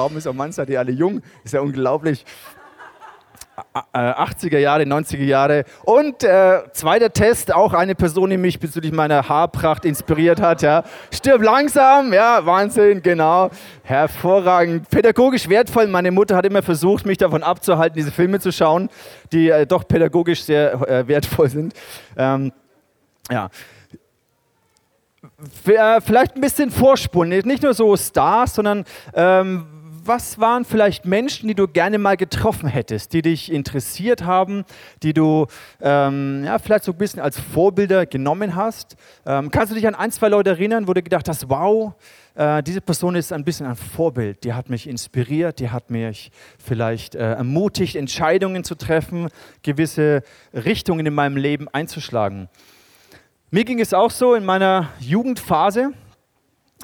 Raum ist, seid ihr alle jung. Ist ja unglaublich. 80er äh, Jahre, 90er Jahre. Und äh, zweiter Test, auch eine Person, die mich bezüglich meiner Haarpracht inspiriert hat. Ja. Stirb langsam, ja, Wahnsinn, genau. Hervorragend. Pädagogisch wertvoll. Meine Mutter hat immer versucht, mich davon abzuhalten, diese Filme zu schauen, die äh, doch pädagogisch sehr äh, wertvoll sind. Ähm, ja. Äh, vielleicht ein bisschen vorspulen, nicht nur so Stars, sondern ähm, was waren vielleicht Menschen, die du gerne mal getroffen hättest, die dich interessiert haben, die du ähm, ja, vielleicht so ein bisschen als Vorbilder genommen hast? Ähm, kannst du dich an ein, zwei Leute erinnern, wo du gedacht hast, wow, äh, diese Person ist ein bisschen ein Vorbild, die hat mich inspiriert, die hat mich vielleicht äh, ermutigt, Entscheidungen zu treffen, gewisse Richtungen in meinem Leben einzuschlagen. Mir ging es auch so in meiner Jugendphase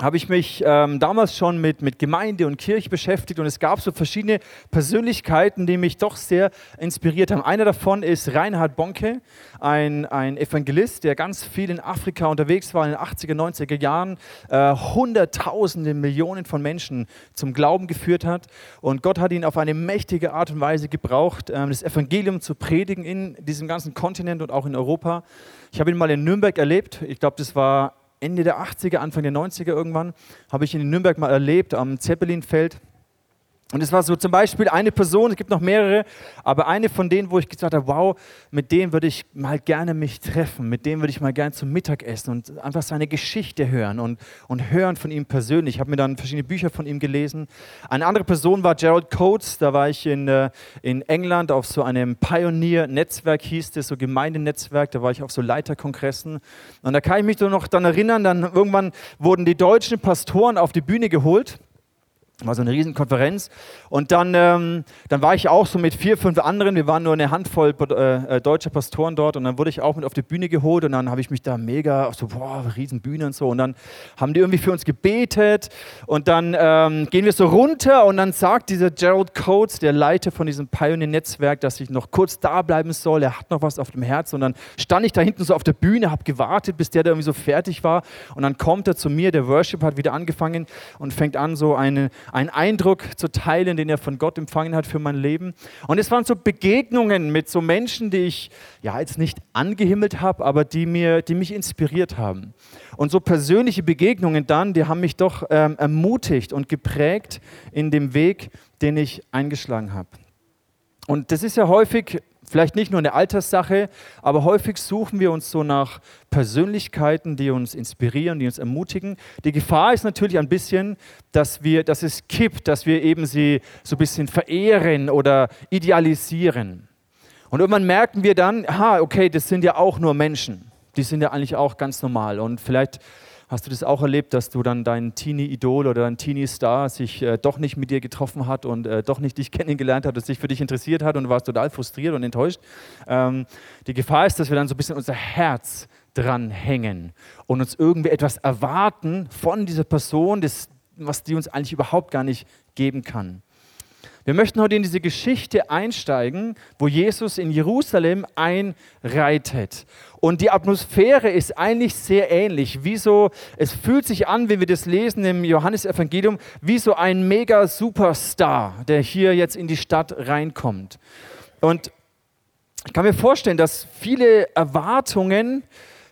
habe ich mich ähm, damals schon mit, mit Gemeinde und Kirche beschäftigt und es gab so verschiedene Persönlichkeiten, die mich doch sehr inspiriert haben. Einer davon ist Reinhard Bonke, ein, ein Evangelist, der ganz viel in Afrika unterwegs war in den 80er, 90er Jahren, äh, Hunderttausende, Millionen von Menschen zum Glauben geführt hat und Gott hat ihn auf eine mächtige Art und Weise gebraucht, äh, das Evangelium zu predigen in diesem ganzen Kontinent und auch in Europa. Ich habe ihn mal in Nürnberg erlebt. Ich glaube, das war Ende der 80er, Anfang der 90er irgendwann, habe ich in Nürnberg mal erlebt, am Zeppelinfeld. Und es war so zum Beispiel eine Person, es gibt noch mehrere, aber eine von denen, wo ich gesagt habe, wow, mit dem würde ich mal gerne mich treffen, mit dem würde ich mal gerne zum Mittagessen und einfach seine Geschichte hören und, und hören von ihm persönlich. Ich habe mir dann verschiedene Bücher von ihm gelesen. Eine andere Person war Gerald Coates, da war ich in, äh, in England auf so einem Pioneer-Netzwerk, hieß das, so Gemeindenetzwerk, da war ich auf so Leiterkongressen. Und da kann ich mich noch dann erinnern, dann irgendwann wurden die deutschen Pastoren auf die Bühne geholt war so eine Riesenkonferenz. Und dann, ähm, dann war ich auch so mit vier, fünf anderen. Wir waren nur eine Handvoll äh, äh, deutscher Pastoren dort. Und dann wurde ich auch mit auf die Bühne geholt. Und dann habe ich mich da mega, so, boah, Riesenbühne und so. Und dann haben die irgendwie für uns gebetet. Und dann ähm, gehen wir so runter. Und dann sagt dieser Gerald Coates, der Leiter von diesem Pioneer-Netzwerk, dass ich noch kurz da bleiben soll. Er hat noch was auf dem Herz. Und dann stand ich da hinten so auf der Bühne, habe gewartet, bis der da irgendwie so fertig war. Und dann kommt er zu mir. Der Worship hat wieder angefangen und fängt an, so eine einen Eindruck zu teilen, den er von Gott empfangen hat für mein Leben. Und es waren so Begegnungen mit so Menschen, die ich ja jetzt nicht angehimmelt habe, aber die, mir, die mich inspiriert haben. Und so persönliche Begegnungen dann, die haben mich doch ähm, ermutigt und geprägt in dem Weg, den ich eingeschlagen habe. Und das ist ja häufig Vielleicht nicht nur eine Alterssache, aber häufig suchen wir uns so nach Persönlichkeiten, die uns inspirieren, die uns ermutigen. Die Gefahr ist natürlich ein bisschen, dass, wir, dass es kippt, dass wir eben sie so ein bisschen verehren oder idealisieren. Und irgendwann merken wir dann, aha, okay, das sind ja auch nur Menschen. Die sind ja eigentlich auch ganz normal. Und vielleicht Hast du das auch erlebt, dass du dann dein Teenie-Idol oder dein Teenie-Star sich äh, doch nicht mit dir getroffen hat und äh, doch nicht dich kennengelernt hat und sich für dich interessiert hat und warst total frustriert und enttäuscht? Ähm, die Gefahr ist, dass wir dann so ein bisschen unser Herz dran hängen und uns irgendwie etwas erwarten von dieser Person, das, was die uns eigentlich überhaupt gar nicht geben kann. Wir möchten heute in diese Geschichte einsteigen, wo Jesus in Jerusalem einreitet. Und die Atmosphäre ist eigentlich sehr ähnlich. Wie es fühlt sich an, wenn wir das lesen im Johannesevangelium, wie so ein mega Superstar, der hier jetzt in die Stadt reinkommt. Und ich kann mir vorstellen, dass viele Erwartungen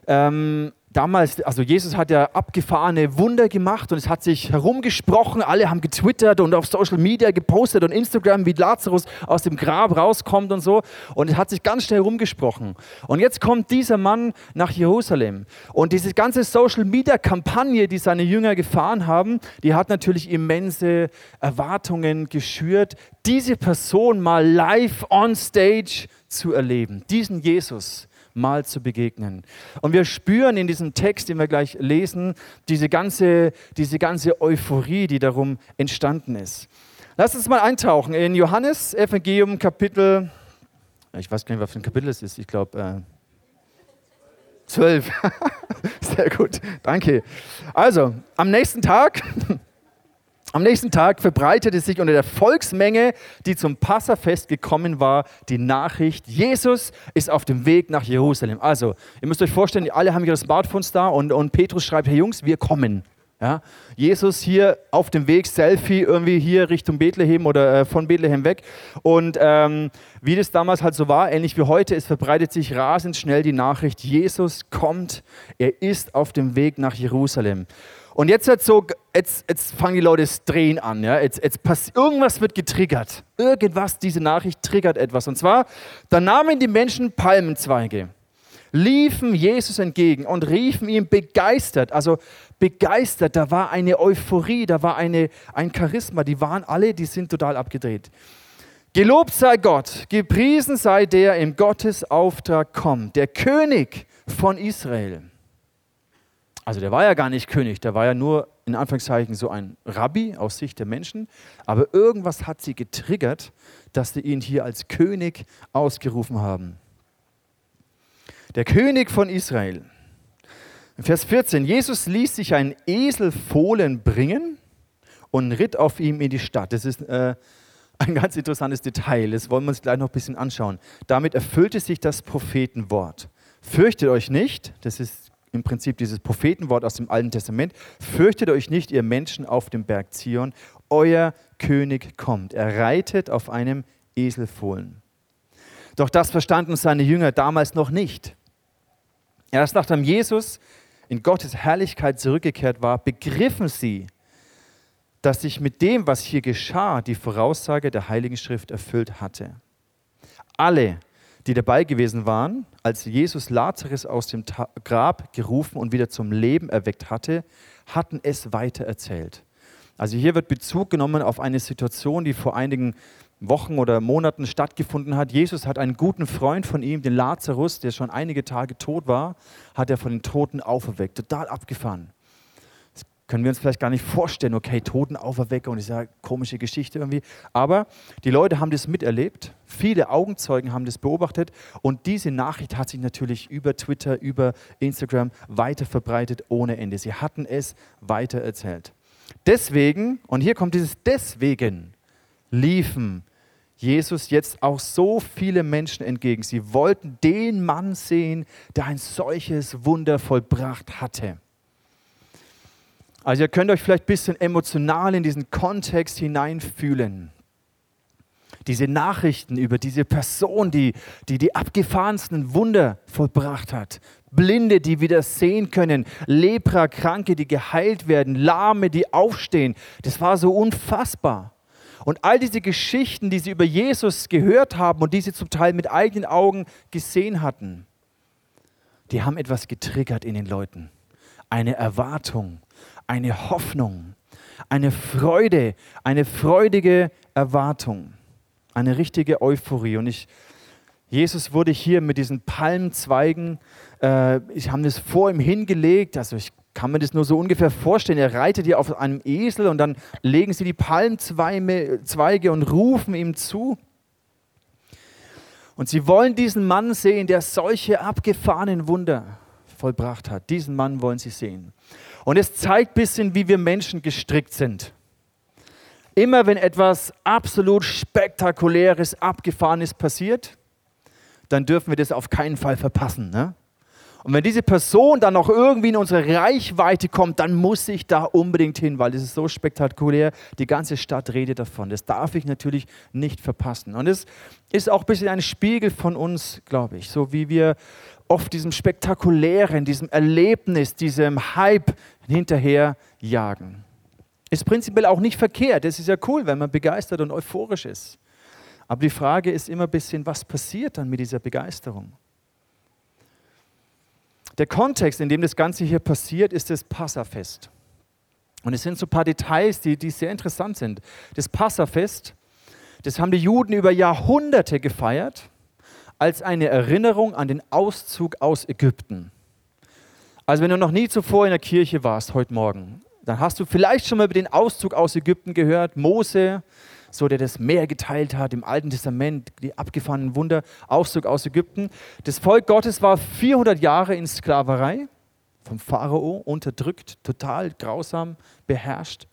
ähm, damals, also Jesus hat ja abgefahrene Wunder gemacht und es hat sich herumgesprochen, alle haben getwittert und auf Social Media gepostet und Instagram, wie Lazarus aus dem Grab rauskommt und so. Und es hat sich ganz schnell herumgesprochen. Und jetzt kommt dieser Mann nach Jerusalem. Und diese ganze Social Media Kampagne, die seine Jünger gefahren haben, die hat natürlich immense Erwartungen geschürt, diese Person mal live on stage zu erleben. Diesen Jesus mal zu begegnen. Und wir spüren in diesem Text, den wir gleich lesen, diese ganze, diese ganze Euphorie, die darum entstanden ist. Lass uns mal eintauchen in Johannes Evangelium Kapitel, ich weiß gar nicht, was für ein Kapitel es ist, ich glaube äh, 12. Sehr gut, danke. Also, am nächsten Tag am nächsten Tag verbreitete sich unter der Volksmenge, die zum Passafest gekommen war, die Nachricht, Jesus ist auf dem Weg nach Jerusalem. Also, ihr müsst euch vorstellen, alle haben ihre Smartphones da und, und Petrus schreibt, Herr Jungs, wir kommen. Ja? Jesus hier auf dem Weg, Selfie irgendwie hier Richtung Bethlehem oder äh, von Bethlehem weg. Und ähm, wie das damals halt so war, ähnlich wie heute, es verbreitet sich rasend schnell die Nachricht, Jesus kommt, er ist auf dem Weg nach Jerusalem. Und jetzt, wird so, jetzt, jetzt fangen die Leute das Drehen an. Ja? Jetzt, jetzt irgendwas wird getriggert. Irgendwas, diese Nachricht triggert etwas. Und zwar, da nahmen die Menschen Palmenzweige liefen Jesus entgegen und riefen ihm begeistert, also begeistert, da war eine Euphorie, da war eine, ein Charisma, die waren alle, die sind total abgedreht. Gelobt sei Gott, gepriesen sei der im Gottesauftrag kommt, der König von Israel. Also der war ja gar nicht König, der war ja nur in Anführungszeichen so ein Rabbi aus Sicht der Menschen, aber irgendwas hat sie getriggert, dass sie ihn hier als König ausgerufen haben der König von Israel. Vers 14, Jesus ließ sich einen Esel Fohlen bringen und ritt auf ihm in die Stadt. Das ist äh, ein ganz interessantes Detail, das wollen wir uns gleich noch ein bisschen anschauen. Damit erfüllte sich das Prophetenwort. Fürchtet euch nicht, das ist im Prinzip dieses Prophetenwort aus dem Alten Testament, fürchtet euch nicht, ihr Menschen auf dem Berg Zion, euer König kommt. Er reitet auf einem Eselfohlen. Doch das verstanden seine Jünger damals noch nicht. Erst nachdem Jesus in Gottes Herrlichkeit zurückgekehrt war, begriffen sie, dass sich mit dem, was hier geschah, die Voraussage der Heiligen Schrift erfüllt hatte. Alle, die dabei gewesen waren, als Jesus Lazarus aus dem Grab gerufen und wieder zum Leben erweckt hatte, hatten es weiter erzählt. Also hier wird Bezug genommen auf eine Situation, die vor einigen Wochen oder Monaten stattgefunden hat. Jesus hat einen guten Freund von ihm, den Lazarus, der schon einige Tage tot war, hat er von den Toten auferweckt. Total abgefahren. Können wir uns vielleicht gar nicht vorstellen, okay, Toten auferwecken und diese komische Geschichte irgendwie. Aber die Leute haben das miterlebt, viele Augenzeugen haben das beobachtet und diese Nachricht hat sich natürlich über Twitter, über Instagram weiter verbreitet ohne Ende. Sie hatten es weiter erzählt. Deswegen, und hier kommt dieses deswegen, liefen Jesus jetzt auch so viele Menschen entgegen. Sie wollten den Mann sehen, der ein solches Wunder vollbracht hatte. Also ihr könnt euch vielleicht ein bisschen emotional in diesen Kontext hineinfühlen. Diese Nachrichten über diese Person, die, die die abgefahrensten Wunder vollbracht hat. Blinde, die wieder sehen können. Lepra-Kranke, die geheilt werden. Lahme, die aufstehen. Das war so unfassbar. Und all diese Geschichten, die sie über Jesus gehört haben und die sie zum Teil mit eigenen Augen gesehen hatten, die haben etwas getriggert in den Leuten. Eine Erwartung, eine Hoffnung, eine Freude, eine freudige Erwartung, eine richtige Euphorie. Und ich, Jesus wurde hier mit diesen Palmzweigen, äh, ich habe das vor ihm hingelegt, also ich kann man das nur so ungefähr vorstellen. Er reitet hier auf einem Esel und dann legen sie die Palmzweige und rufen ihm zu. Und sie wollen diesen Mann sehen, der solche abgefahrenen Wunder vollbracht hat. Diesen Mann wollen sie sehen. Und es zeigt ein bisschen, wie wir Menschen gestrickt sind. Immer wenn etwas absolut Spektakuläres, Abgefahrenes passiert, dann dürfen wir das auf keinen Fall verpassen. Ne? Und wenn diese Person dann noch irgendwie in unsere Reichweite kommt, dann muss ich da unbedingt hin, weil das ist so spektakulär. Die ganze Stadt redet davon. Das darf ich natürlich nicht verpassen. Und es ist auch ein bisschen ein Spiegel von uns, glaube ich, so wie wir oft diesem Spektakulären, diesem Erlebnis, diesem Hype hinterher jagen. Ist prinzipiell auch nicht verkehrt. Das ist ja cool, wenn man begeistert und euphorisch ist. Aber die Frage ist immer ein bisschen, was passiert dann mit dieser Begeisterung? Der Kontext, in dem das Ganze hier passiert, ist das Passafest. Und es sind so ein paar Details, die, die sehr interessant sind. Das Passafest, das haben die Juden über Jahrhunderte gefeiert als eine Erinnerung an den Auszug aus Ägypten. Also wenn du noch nie zuvor in der Kirche warst heute Morgen, dann hast du vielleicht schon mal über den Auszug aus Ägypten gehört. Mose, so der das Meer geteilt hat im Alten Testament, die abgefahrenen Wunder, Auszug aus Ägypten. Das Volk Gottes war 400 Jahre in Sklaverei, vom Pharao unterdrückt, total grausam beherrscht.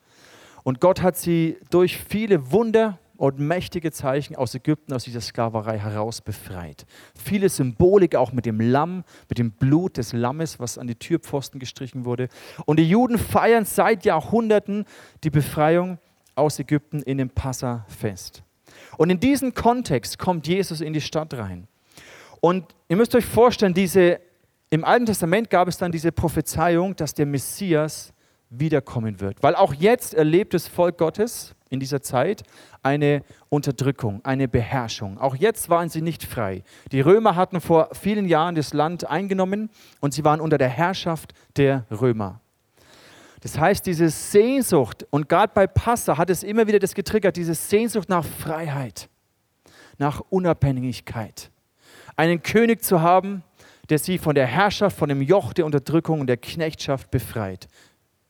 Und Gott hat sie durch viele Wunder und mächtige Zeichen aus Ägypten, aus dieser Sklaverei heraus befreit. Viele Symbolik auch mit dem Lamm, mit dem Blut des Lammes, was an die Türpfosten gestrichen wurde. Und die Juden feiern seit Jahrhunderten die Befreiung aus Ägypten in dem Passafest. Und in diesen Kontext kommt Jesus in die Stadt rein. Und ihr müsst euch vorstellen, diese, im Alten Testament gab es dann diese Prophezeiung, dass der Messias wiederkommen wird. Weil auch jetzt erlebt das Volk Gottes in dieser Zeit eine Unterdrückung, eine Beherrschung. Auch jetzt waren sie nicht frei. Die Römer hatten vor vielen Jahren das Land eingenommen und sie waren unter der Herrschaft der Römer. Das heißt, diese Sehnsucht, und gerade bei Passa hat es immer wieder das getriggert, diese Sehnsucht nach Freiheit, nach Unabhängigkeit. Einen König zu haben, der sie von der Herrschaft, von dem Joch der Unterdrückung und der Knechtschaft befreit.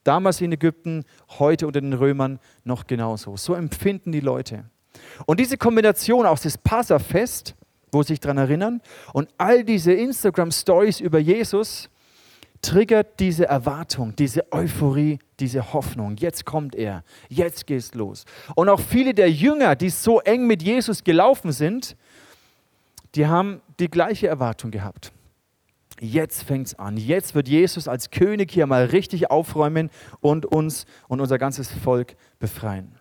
Damals in Ägypten, heute unter den Römern noch genauso. So empfinden die Leute. Und diese Kombination aus das Passafest, wo sie sich daran erinnern, und all diese Instagram-Stories über Jesus, triggert diese Erwartung, diese Euphorie, diese Hoffnung. Jetzt kommt er, jetzt geht's los. Und auch viele der Jünger, die so eng mit Jesus gelaufen sind, die haben die gleiche Erwartung gehabt. Jetzt fängt es an. Jetzt wird Jesus als König hier mal richtig aufräumen und uns und unser ganzes Volk befreien.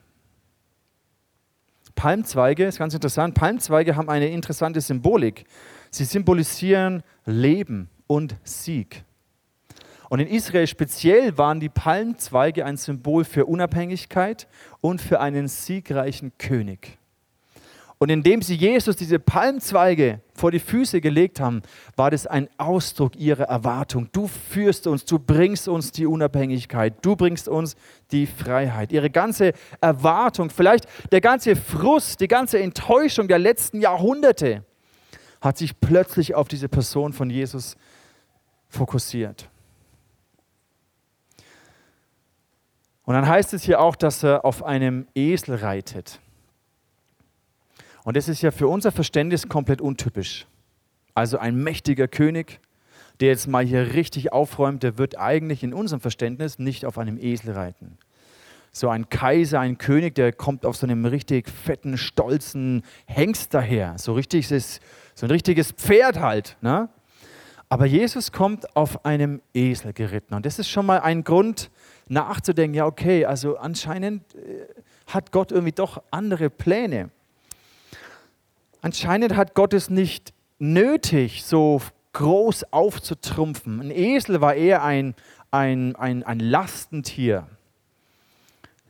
Palmzweige ist ganz interessant. Palmzweige haben eine interessante Symbolik. Sie symbolisieren Leben und Sieg. Und in Israel speziell waren die Palmzweige ein Symbol für Unabhängigkeit und für einen siegreichen König. Und indem sie Jesus diese Palmzweige vor die Füße gelegt haben, war das ein Ausdruck ihrer Erwartung. Du führst uns, du bringst uns die Unabhängigkeit, du bringst uns die Freiheit. Ihre ganze Erwartung, vielleicht der ganze Frust, die ganze Enttäuschung der letzten Jahrhunderte hat sich plötzlich auf diese Person von Jesus fokussiert. Und dann heißt es hier auch, dass er auf einem Esel reitet. Und das ist ja für unser Verständnis komplett untypisch. Also ein mächtiger König, der jetzt mal hier richtig aufräumt, der wird eigentlich in unserem Verständnis nicht auf einem Esel reiten. So ein Kaiser, ein König, der kommt auf so einem richtig fetten, stolzen Hengst daher. So, richtig, so ein richtiges Pferd halt. Ne? Aber Jesus kommt auf einem Esel geritten. Und das ist schon mal ein Grund nachzudenken, ja okay, also anscheinend äh, hat Gott irgendwie doch andere Pläne. Anscheinend hat Gott es nicht nötig, so groß aufzutrumpfen. Ein Esel war eher ein, ein, ein, ein Lastentier,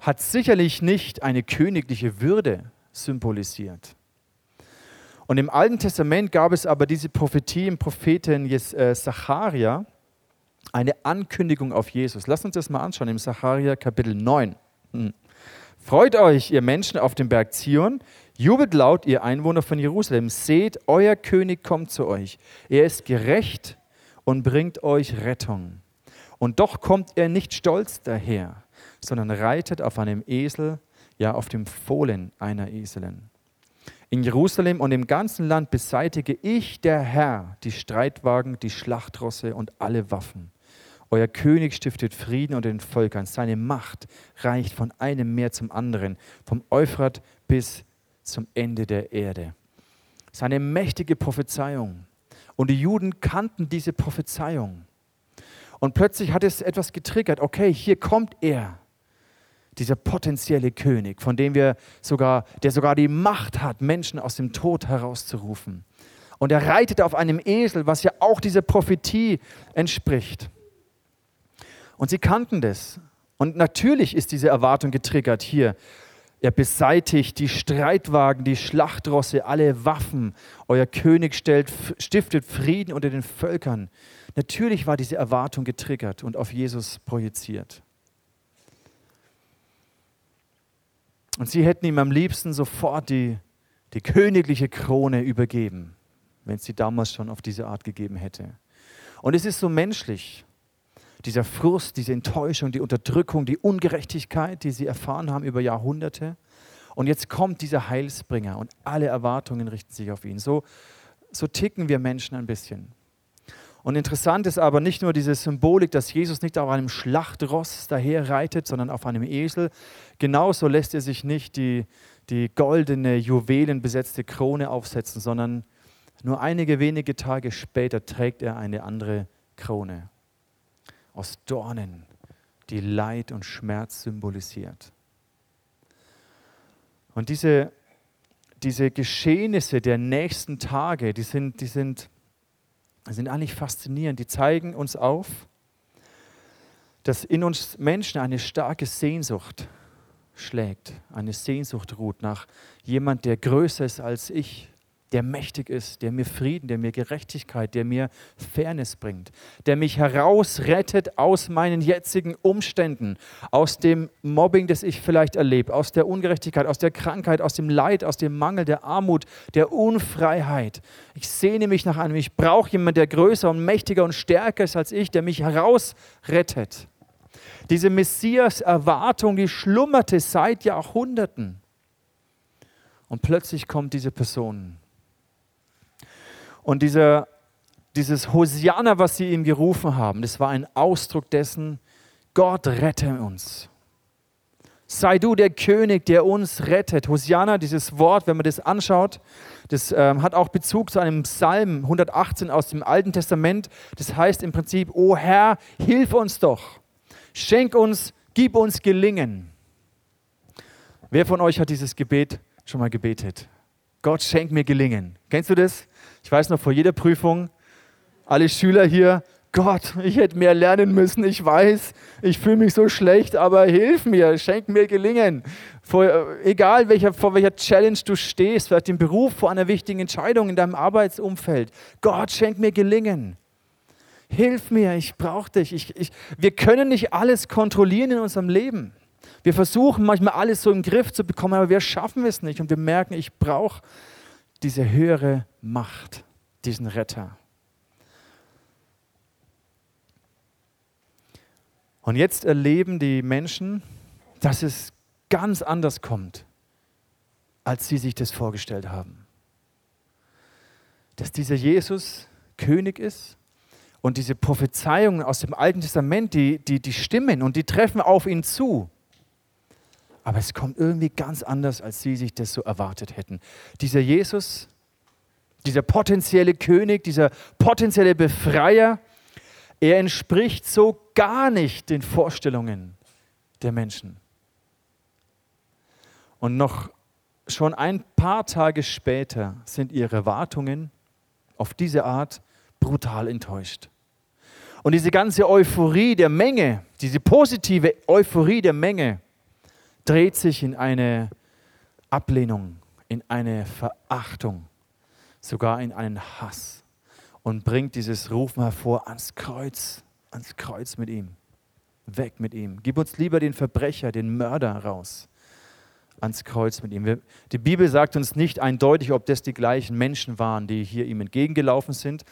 hat sicherlich nicht eine königliche Würde symbolisiert. Und im Alten Testament gab es aber diese Prophetie im Propheten äh, Zacharia, eine Ankündigung auf Jesus. Lass uns das mal anschauen im Zacharia Kapitel 9. Hm. Freut euch, ihr Menschen auf dem Berg Zion, Jubelt laut, ihr Einwohner von Jerusalem, seht, euer König kommt zu euch. Er ist gerecht und bringt euch Rettung. Und doch kommt er nicht stolz daher, sondern reitet auf einem Esel, ja auf dem Fohlen einer Eselin. In Jerusalem und im ganzen Land beseitige ich, der Herr, die Streitwagen, die Schlachtrosse und alle Waffen. Euer König stiftet Frieden unter den Völkern. Seine Macht reicht von einem Meer zum anderen, vom Euphrat bis zum Ende der Erde. Seine mächtige Prophezeiung. Und die Juden kannten diese Prophezeiung. Und plötzlich hat es etwas getriggert. Okay, hier kommt er, dieser potenzielle König, von dem wir sogar, der sogar die Macht hat, Menschen aus dem Tod herauszurufen. Und er reitet auf einem Esel, was ja auch dieser Prophetie entspricht. Und sie kannten das. Und natürlich ist diese Erwartung getriggert hier. Er beseitigt die Streitwagen, die Schlachtrosse, alle Waffen. Euer König stellt, stiftet Frieden unter den Völkern. Natürlich war diese Erwartung getriggert und auf Jesus projiziert. Und sie hätten ihm am liebsten sofort die, die königliche Krone übergeben, wenn es sie damals schon auf diese Art gegeben hätte. Und es ist so menschlich dieser Frust, diese Enttäuschung, die Unterdrückung, die Ungerechtigkeit, die sie erfahren haben über Jahrhunderte. Und jetzt kommt dieser Heilsbringer und alle Erwartungen richten sich auf ihn. So, so ticken wir Menschen ein bisschen. Und interessant ist aber nicht nur diese Symbolik, dass Jesus nicht auf einem Schlachtross daher reitet, sondern auf einem Esel. Genauso lässt er sich nicht die, die goldene, juwelenbesetzte Krone aufsetzen, sondern nur einige wenige Tage später trägt er eine andere Krone aus Dornen, die Leid und Schmerz symbolisiert. Und diese, diese Geschehnisse der nächsten Tage, die sind, die sind sind eigentlich faszinierend. Die zeigen uns auf, dass in uns Menschen eine starke Sehnsucht schlägt, eine Sehnsucht ruht nach jemand, der größer ist als ich, der mächtig ist, der mir Frieden, der mir Gerechtigkeit, der mir Fairness bringt, der mich herausrettet aus meinen jetzigen Umständen, aus dem Mobbing, das ich vielleicht erlebe, aus der Ungerechtigkeit, aus der Krankheit, aus dem Leid, aus dem Mangel, der Armut, der Unfreiheit. Ich sehne mich nach einem, ich brauche jemanden, der größer und mächtiger und stärker ist als ich, der mich herausrettet. Diese Messias-Erwartung, die schlummerte seit Jahrhunderten. Und plötzlich kommt diese Person und dieser, dieses Hosianna, was sie ihm gerufen haben, das war ein Ausdruck dessen, Gott rette uns. Sei du der König, der uns rettet. Hosianna, dieses Wort, wenn man das anschaut, das ähm, hat auch Bezug zu einem Psalm 118 aus dem Alten Testament. Das heißt im Prinzip, O Herr, hilf uns doch. Schenk uns, gib uns Gelingen. Wer von euch hat dieses Gebet schon mal gebetet? Gott schenk mir Gelingen. Kennst du das? Ich weiß noch vor jeder Prüfung, alle Schüler hier, Gott, ich hätte mehr lernen müssen, ich weiß, ich fühle mich so schlecht, aber hilf mir, schenk mir Gelingen. Vor, egal welcher, vor welcher Challenge du stehst, vielleicht im Beruf, vor einer wichtigen Entscheidung in deinem Arbeitsumfeld. Gott, schenk mir Gelingen. Hilf mir, ich brauche dich. Ich, ich, wir können nicht alles kontrollieren in unserem Leben. Wir versuchen manchmal alles so im Griff zu bekommen, aber wir schaffen es nicht und wir merken, ich brauche diese höhere Macht, diesen Retter. Und jetzt erleben die Menschen, dass es ganz anders kommt, als sie sich das vorgestellt haben. Dass dieser Jesus König ist und diese Prophezeiungen aus dem Alten Testament, die, die, die stimmen und die treffen auf ihn zu. Aber es kommt irgendwie ganz anders, als sie sich das so erwartet hätten. Dieser Jesus dieser potenzielle König, dieser potenzielle Befreier, er entspricht so gar nicht den Vorstellungen der Menschen. Und noch schon ein paar Tage später sind ihre Erwartungen auf diese Art brutal enttäuscht. Und diese ganze Euphorie der Menge, diese positive Euphorie der Menge, dreht sich in eine Ablehnung, in eine Verachtung sogar in einen Hass und bringt dieses Rufen hervor ans Kreuz, ans Kreuz mit ihm. Weg mit ihm. Gib uns lieber den Verbrecher, den Mörder raus. Ans Kreuz mit ihm. Die Bibel sagt uns nicht eindeutig, ob das die gleichen Menschen waren, die hier ihm entgegengelaufen sind.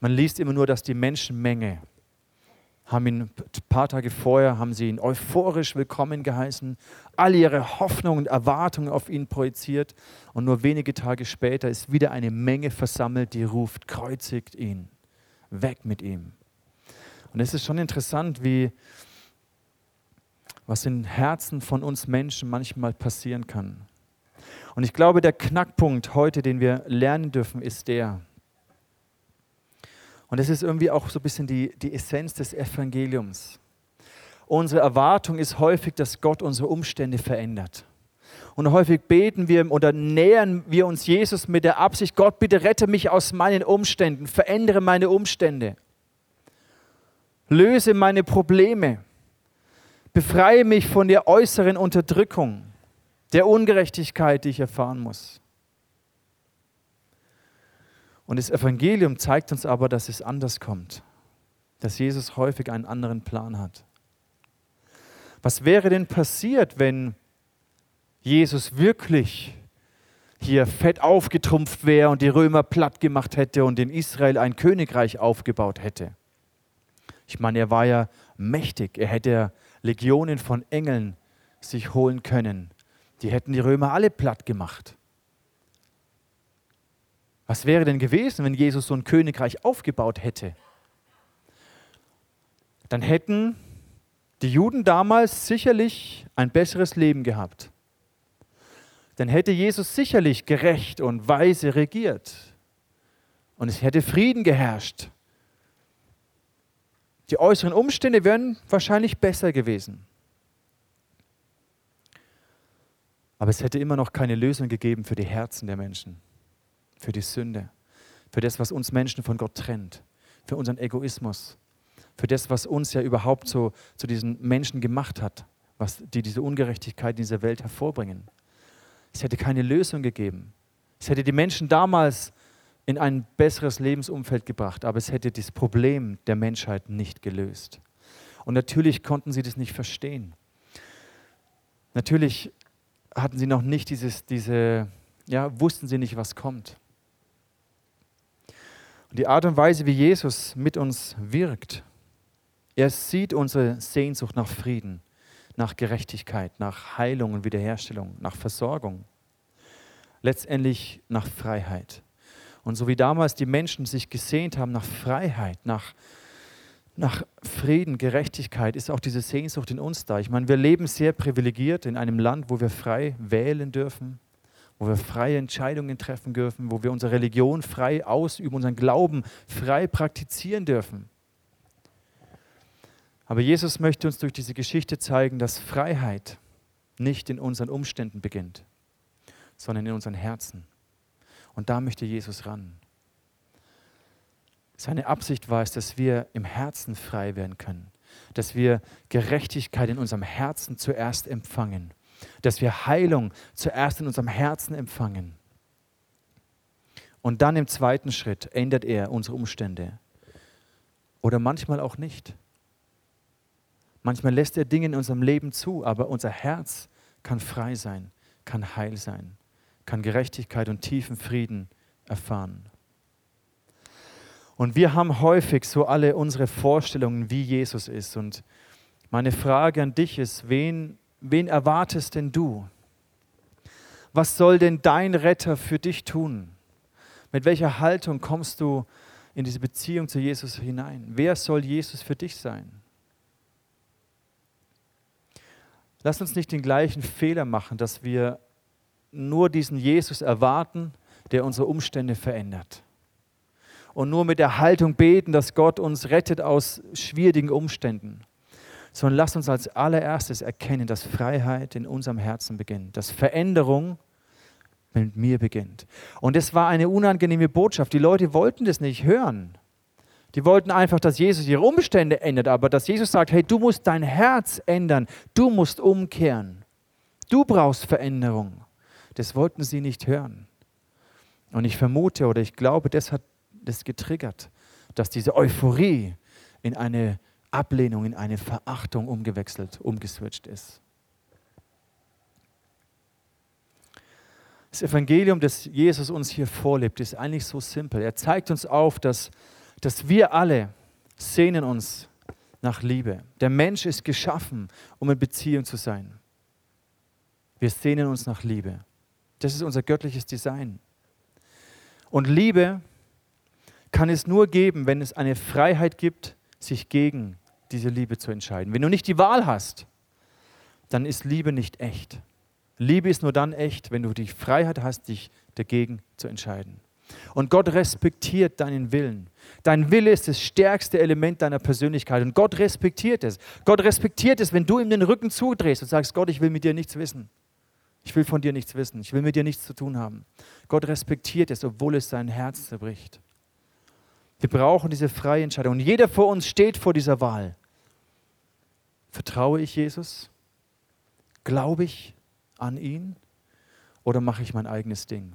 Man liest immer nur, dass die Menschenmenge haben ihn ein paar Tage vorher, haben sie ihn euphorisch willkommen geheißen, alle ihre Hoffnungen und Erwartungen auf ihn projiziert und nur wenige Tage später ist wieder eine Menge versammelt, die ruft, kreuzigt ihn, weg mit ihm. Und es ist schon interessant, wie was in Herzen von uns Menschen manchmal passieren kann. Und ich glaube, der Knackpunkt heute, den wir lernen dürfen, ist der, und das ist irgendwie auch so ein bisschen die, die Essenz des Evangeliums. Unsere Erwartung ist häufig, dass Gott unsere Umstände verändert. Und häufig beten wir oder nähern wir uns Jesus mit der Absicht, Gott, bitte rette mich aus meinen Umständen, verändere meine Umstände, löse meine Probleme, befreie mich von der äußeren Unterdrückung, der Ungerechtigkeit, die ich erfahren muss. Und das Evangelium zeigt uns aber, dass es anders kommt, dass Jesus häufig einen anderen Plan hat. Was wäre denn passiert, wenn Jesus wirklich hier fett aufgetrumpft wäre und die Römer platt gemacht hätte und in Israel ein Königreich aufgebaut hätte? Ich meine, er war ja mächtig, er hätte Legionen von Engeln sich holen können. Die hätten die Römer alle platt gemacht. Was wäre denn gewesen, wenn Jesus so ein Königreich aufgebaut hätte? dann hätten die Juden damals sicherlich ein besseres Leben gehabt. Dann hätte Jesus sicherlich gerecht und weise regiert. Und es hätte Frieden geherrscht. Die äußeren Umstände wären wahrscheinlich besser gewesen. Aber es hätte immer noch keine Lösung gegeben für die Herzen der Menschen, für die Sünde, für das, was uns Menschen von Gott trennt, für unseren Egoismus, für das, was uns ja überhaupt so zu diesen Menschen gemacht hat, was die diese Ungerechtigkeit in dieser Welt hervorbringen. Es hätte keine Lösung gegeben. Es hätte die Menschen damals in ein besseres Lebensumfeld gebracht, aber es hätte das Problem der Menschheit nicht gelöst. Und natürlich konnten sie das nicht verstehen. Natürlich hatten sie noch nicht dieses, diese, ja, wussten sie nicht, was kommt. Und die Art und Weise, wie Jesus mit uns wirkt, er sieht unsere Sehnsucht nach Frieden, nach Gerechtigkeit, nach Heilung und Wiederherstellung, nach Versorgung, letztendlich nach Freiheit. Und so wie damals die Menschen sich gesehnt haben nach Freiheit, nach, nach Frieden, Gerechtigkeit, ist auch diese Sehnsucht in uns da. Ich meine, wir leben sehr privilegiert in einem Land, wo wir frei wählen dürfen, wo wir freie Entscheidungen treffen dürfen, wo wir unsere Religion frei ausüben, unseren Glauben frei praktizieren dürfen. Aber Jesus möchte uns durch diese Geschichte zeigen, dass Freiheit nicht in unseren Umständen beginnt, sondern in unseren Herzen. Und da möchte Jesus ran. Seine Absicht war es, dass wir im Herzen frei werden können, dass wir Gerechtigkeit in unserem Herzen zuerst empfangen, dass wir Heilung zuerst in unserem Herzen empfangen. Und dann im zweiten Schritt ändert er unsere Umstände. Oder manchmal auch nicht. Manchmal lässt er Dinge in unserem Leben zu, aber unser Herz kann frei sein, kann heil sein, kann Gerechtigkeit und tiefen Frieden erfahren. Und wir haben häufig so alle unsere Vorstellungen, wie Jesus ist. Und meine Frage an dich ist, wen, wen erwartest denn du? Was soll denn dein Retter für dich tun? Mit welcher Haltung kommst du in diese Beziehung zu Jesus hinein? Wer soll Jesus für dich sein? Lass uns nicht den gleichen Fehler machen, dass wir nur diesen Jesus erwarten, der unsere Umstände verändert. Und nur mit der Haltung beten, dass Gott uns rettet aus schwierigen Umständen. Sondern lass uns als allererstes erkennen, dass Freiheit in unserem Herzen beginnt, dass Veränderung mit mir beginnt. Und es war eine unangenehme Botschaft. Die Leute wollten das nicht hören. Die wollten einfach, dass Jesus ihre Umstände ändert, aber dass Jesus sagt, hey, du musst dein Herz ändern, du musst umkehren, du brauchst Veränderung. Das wollten sie nicht hören. Und ich vermute oder ich glaube, das hat das getriggert, dass diese Euphorie in eine Ablehnung, in eine Verachtung umgewechselt, umgeswitcht ist. Das Evangelium, das Jesus uns hier vorlebt, ist eigentlich so simpel. Er zeigt uns auf, dass dass wir alle sehnen uns nach Liebe. Der Mensch ist geschaffen, um in Beziehung zu sein. Wir sehnen uns nach Liebe. Das ist unser göttliches Design. Und Liebe kann es nur geben, wenn es eine Freiheit gibt, sich gegen diese Liebe zu entscheiden. Wenn du nicht die Wahl hast, dann ist Liebe nicht echt. Liebe ist nur dann echt, wenn du die Freiheit hast, dich dagegen zu entscheiden. Und Gott respektiert deinen Willen. Dein Wille ist das stärkste Element deiner Persönlichkeit und Gott respektiert es. Gott respektiert es, wenn du ihm den Rücken zudrehst und sagst, Gott, ich will mit dir nichts wissen. Ich will von dir nichts wissen. Ich will mit dir nichts zu tun haben. Gott respektiert es, obwohl es sein Herz zerbricht. Wir brauchen diese freie Entscheidung. Und jeder vor uns steht vor dieser Wahl. Vertraue ich Jesus? Glaube ich an ihn? Oder mache ich mein eigenes Ding?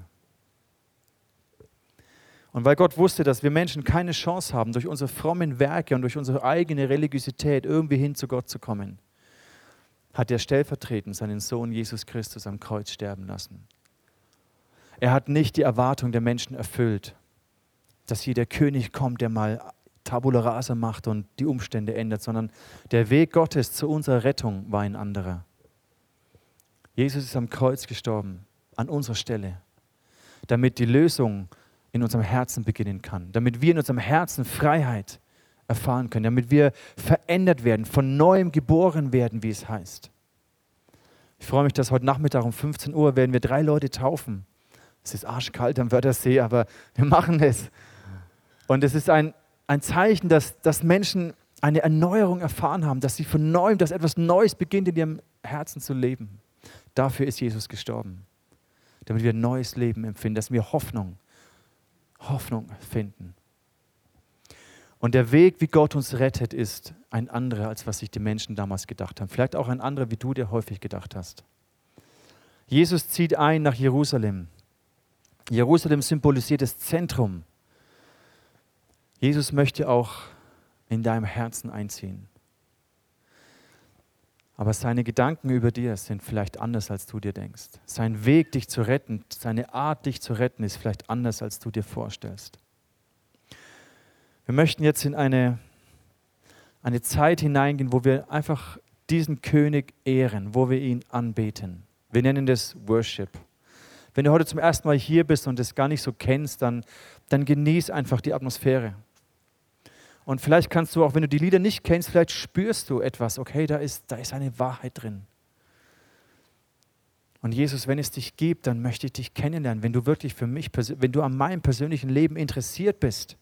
Und weil Gott wusste, dass wir Menschen keine Chance haben, durch unsere frommen Werke und durch unsere eigene Religiosität irgendwie hin zu Gott zu kommen, hat er stellvertretend seinen Sohn Jesus Christus am Kreuz sterben lassen. Er hat nicht die Erwartung der Menschen erfüllt, dass hier der König kommt, der mal Tabula rasa macht und die Umstände ändert, sondern der Weg Gottes zu unserer Rettung war ein anderer. Jesus ist am Kreuz gestorben, an unserer Stelle, damit die Lösung in unserem Herzen beginnen kann, damit wir in unserem Herzen Freiheit erfahren können, damit wir verändert werden, von neuem geboren werden, wie es heißt. Ich freue mich, dass heute Nachmittag um 15 Uhr werden wir drei Leute taufen. Es ist arschkalt am Wörthersee, aber wir machen es. Und es ist ein, ein Zeichen, dass, dass Menschen eine Erneuerung erfahren haben, dass sie von neuem, dass etwas Neues beginnt in ihrem Herzen zu leben. Dafür ist Jesus gestorben, damit wir ein neues Leben empfinden, dass wir Hoffnung, Hoffnung finden. Und der Weg, wie Gott uns rettet, ist ein anderer, als was sich die Menschen damals gedacht haben. Vielleicht auch ein anderer, wie du dir häufig gedacht hast. Jesus zieht ein nach Jerusalem. Jerusalem symbolisiert das Zentrum. Jesus möchte auch in deinem Herzen einziehen. Aber seine Gedanken über dir sind vielleicht anders, als du dir denkst. Sein Weg, dich zu retten, seine Art, dich zu retten, ist vielleicht anders, als du dir vorstellst. Wir möchten jetzt in eine, eine Zeit hineingehen, wo wir einfach diesen König ehren, wo wir ihn anbeten. Wir nennen das Worship. Wenn du heute zum ersten Mal hier bist und es gar nicht so kennst, dann, dann genieß einfach die Atmosphäre. Und vielleicht kannst du auch, wenn du die Lieder nicht kennst, vielleicht spürst du etwas, okay, da ist, da ist eine Wahrheit drin. Und Jesus, wenn es dich gibt, dann möchte ich dich kennenlernen, wenn du wirklich für mich, wenn du an meinem persönlichen Leben interessiert bist.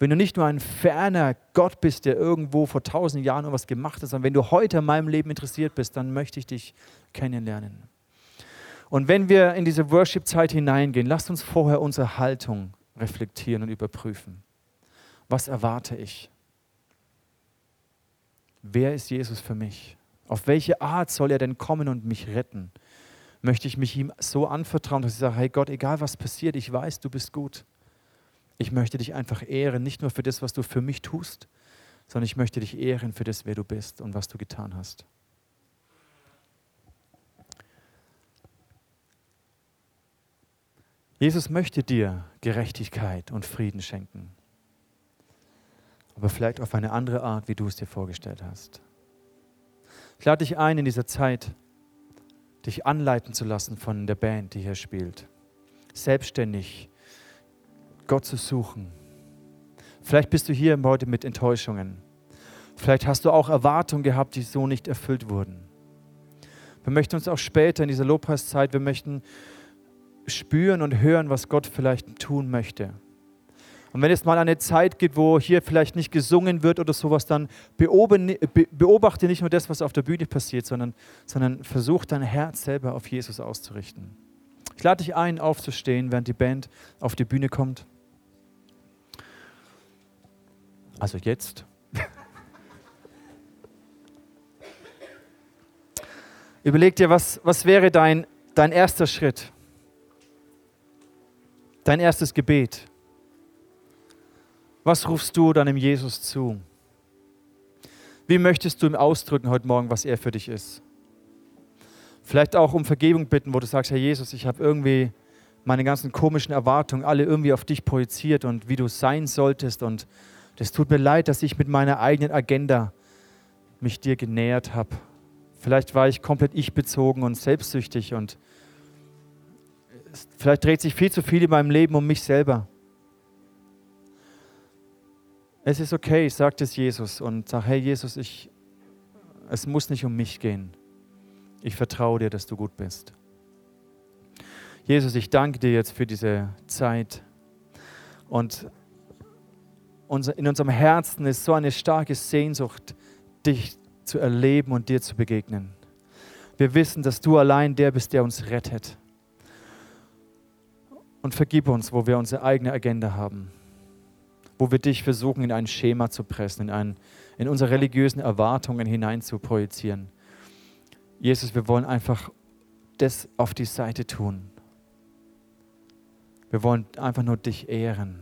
Wenn du nicht nur ein ferner Gott bist, der irgendwo vor tausend Jahren irgendwas gemacht hat, sondern wenn du heute an meinem Leben interessiert bist, dann möchte ich dich kennenlernen. Und wenn wir in diese Worship-Zeit hineingehen, lasst uns vorher unsere Haltung reflektieren und überprüfen. Was erwarte ich? Wer ist Jesus für mich? Auf welche Art soll er denn kommen und mich retten? Möchte ich mich ihm so anvertrauen, dass ich sage, hey Gott, egal was passiert, ich weiß, du bist gut. Ich möchte dich einfach ehren, nicht nur für das, was du für mich tust, sondern ich möchte dich ehren für das, wer du bist und was du getan hast. Jesus möchte dir Gerechtigkeit und Frieden schenken aber vielleicht auf eine andere Art, wie du es dir vorgestellt hast. Ich lade dich ein, in dieser Zeit dich anleiten zu lassen von der Band, die hier spielt. Selbstständig Gott zu suchen. Vielleicht bist du hier heute mit Enttäuschungen. Vielleicht hast du auch Erwartungen gehabt, die so nicht erfüllt wurden. Wir möchten uns auch später in dieser Lobpreiszeit, wir möchten spüren und hören, was Gott vielleicht tun möchte. Und wenn es mal eine Zeit gibt, wo hier vielleicht nicht gesungen wird oder sowas, dann beobachte nicht nur das, was auf der Bühne passiert, sondern, sondern versuch dein Herz selber auf Jesus auszurichten. Ich lade dich ein, aufzustehen, während die Band auf die Bühne kommt. Also jetzt. Überleg dir, was, was wäre dein, dein erster Schritt? Dein erstes Gebet? Was rufst du deinem Jesus zu? Wie möchtest du ihm ausdrücken heute Morgen, was er für dich ist? Vielleicht auch um Vergebung bitten, wo du sagst, Herr Jesus, ich habe irgendwie meine ganzen komischen Erwartungen alle irgendwie auf dich projiziert und wie du sein solltest. Und es tut mir leid, dass ich mit meiner eigenen Agenda mich dir genähert habe. Vielleicht war ich komplett ich-bezogen und selbstsüchtig und vielleicht dreht sich viel zu viel in meinem Leben um mich selber. Es ist okay, sagt es Jesus und sag, hey Jesus, ich, es muss nicht um mich gehen. Ich vertraue dir, dass du gut bist. Jesus, ich danke dir jetzt für diese Zeit. Und in unserem Herzen ist so eine starke Sehnsucht, dich zu erleben und dir zu begegnen. Wir wissen, dass du allein der bist, der uns rettet. Und vergib uns, wo wir unsere eigene Agenda haben wo wir dich versuchen, in ein Schema zu pressen, in, ein, in unsere religiösen Erwartungen hinein zu projizieren. Jesus, wir wollen einfach das auf die Seite tun. Wir wollen einfach nur dich ehren,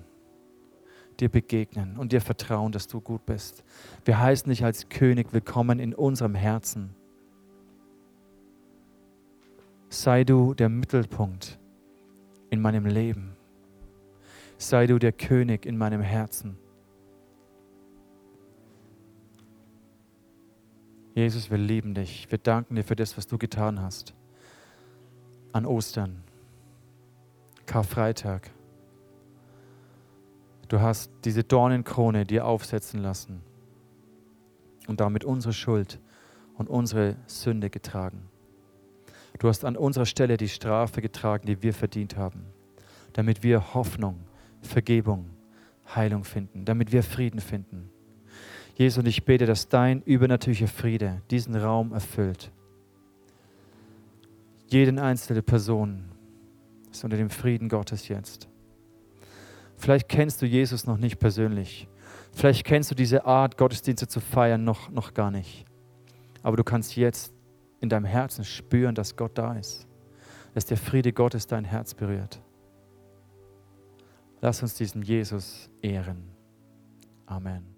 dir begegnen und dir vertrauen, dass du gut bist. Wir heißen dich als König willkommen in unserem Herzen. Sei du der Mittelpunkt in meinem Leben sei du der König in meinem Herzen. Jesus, wir lieben dich. Wir danken dir für das, was du getan hast. An Ostern, Karfreitag. Du hast diese Dornenkrone dir aufsetzen lassen und damit unsere Schuld und unsere Sünde getragen. Du hast an unserer Stelle die Strafe getragen, die wir verdient haben, damit wir Hoffnung, Vergebung, Heilung finden, damit wir Frieden finden. Jesus, und ich bete, dass dein übernatürlicher Friede diesen Raum erfüllt. Jeden einzelne Person ist unter dem Frieden Gottes jetzt. Vielleicht kennst du Jesus noch nicht persönlich. Vielleicht kennst du diese Art, Gottesdienste zu feiern, noch, noch gar nicht. Aber du kannst jetzt in deinem Herzen spüren, dass Gott da ist. Dass der Friede Gottes dein Herz berührt. Lass uns diesen Jesus ehren. Amen.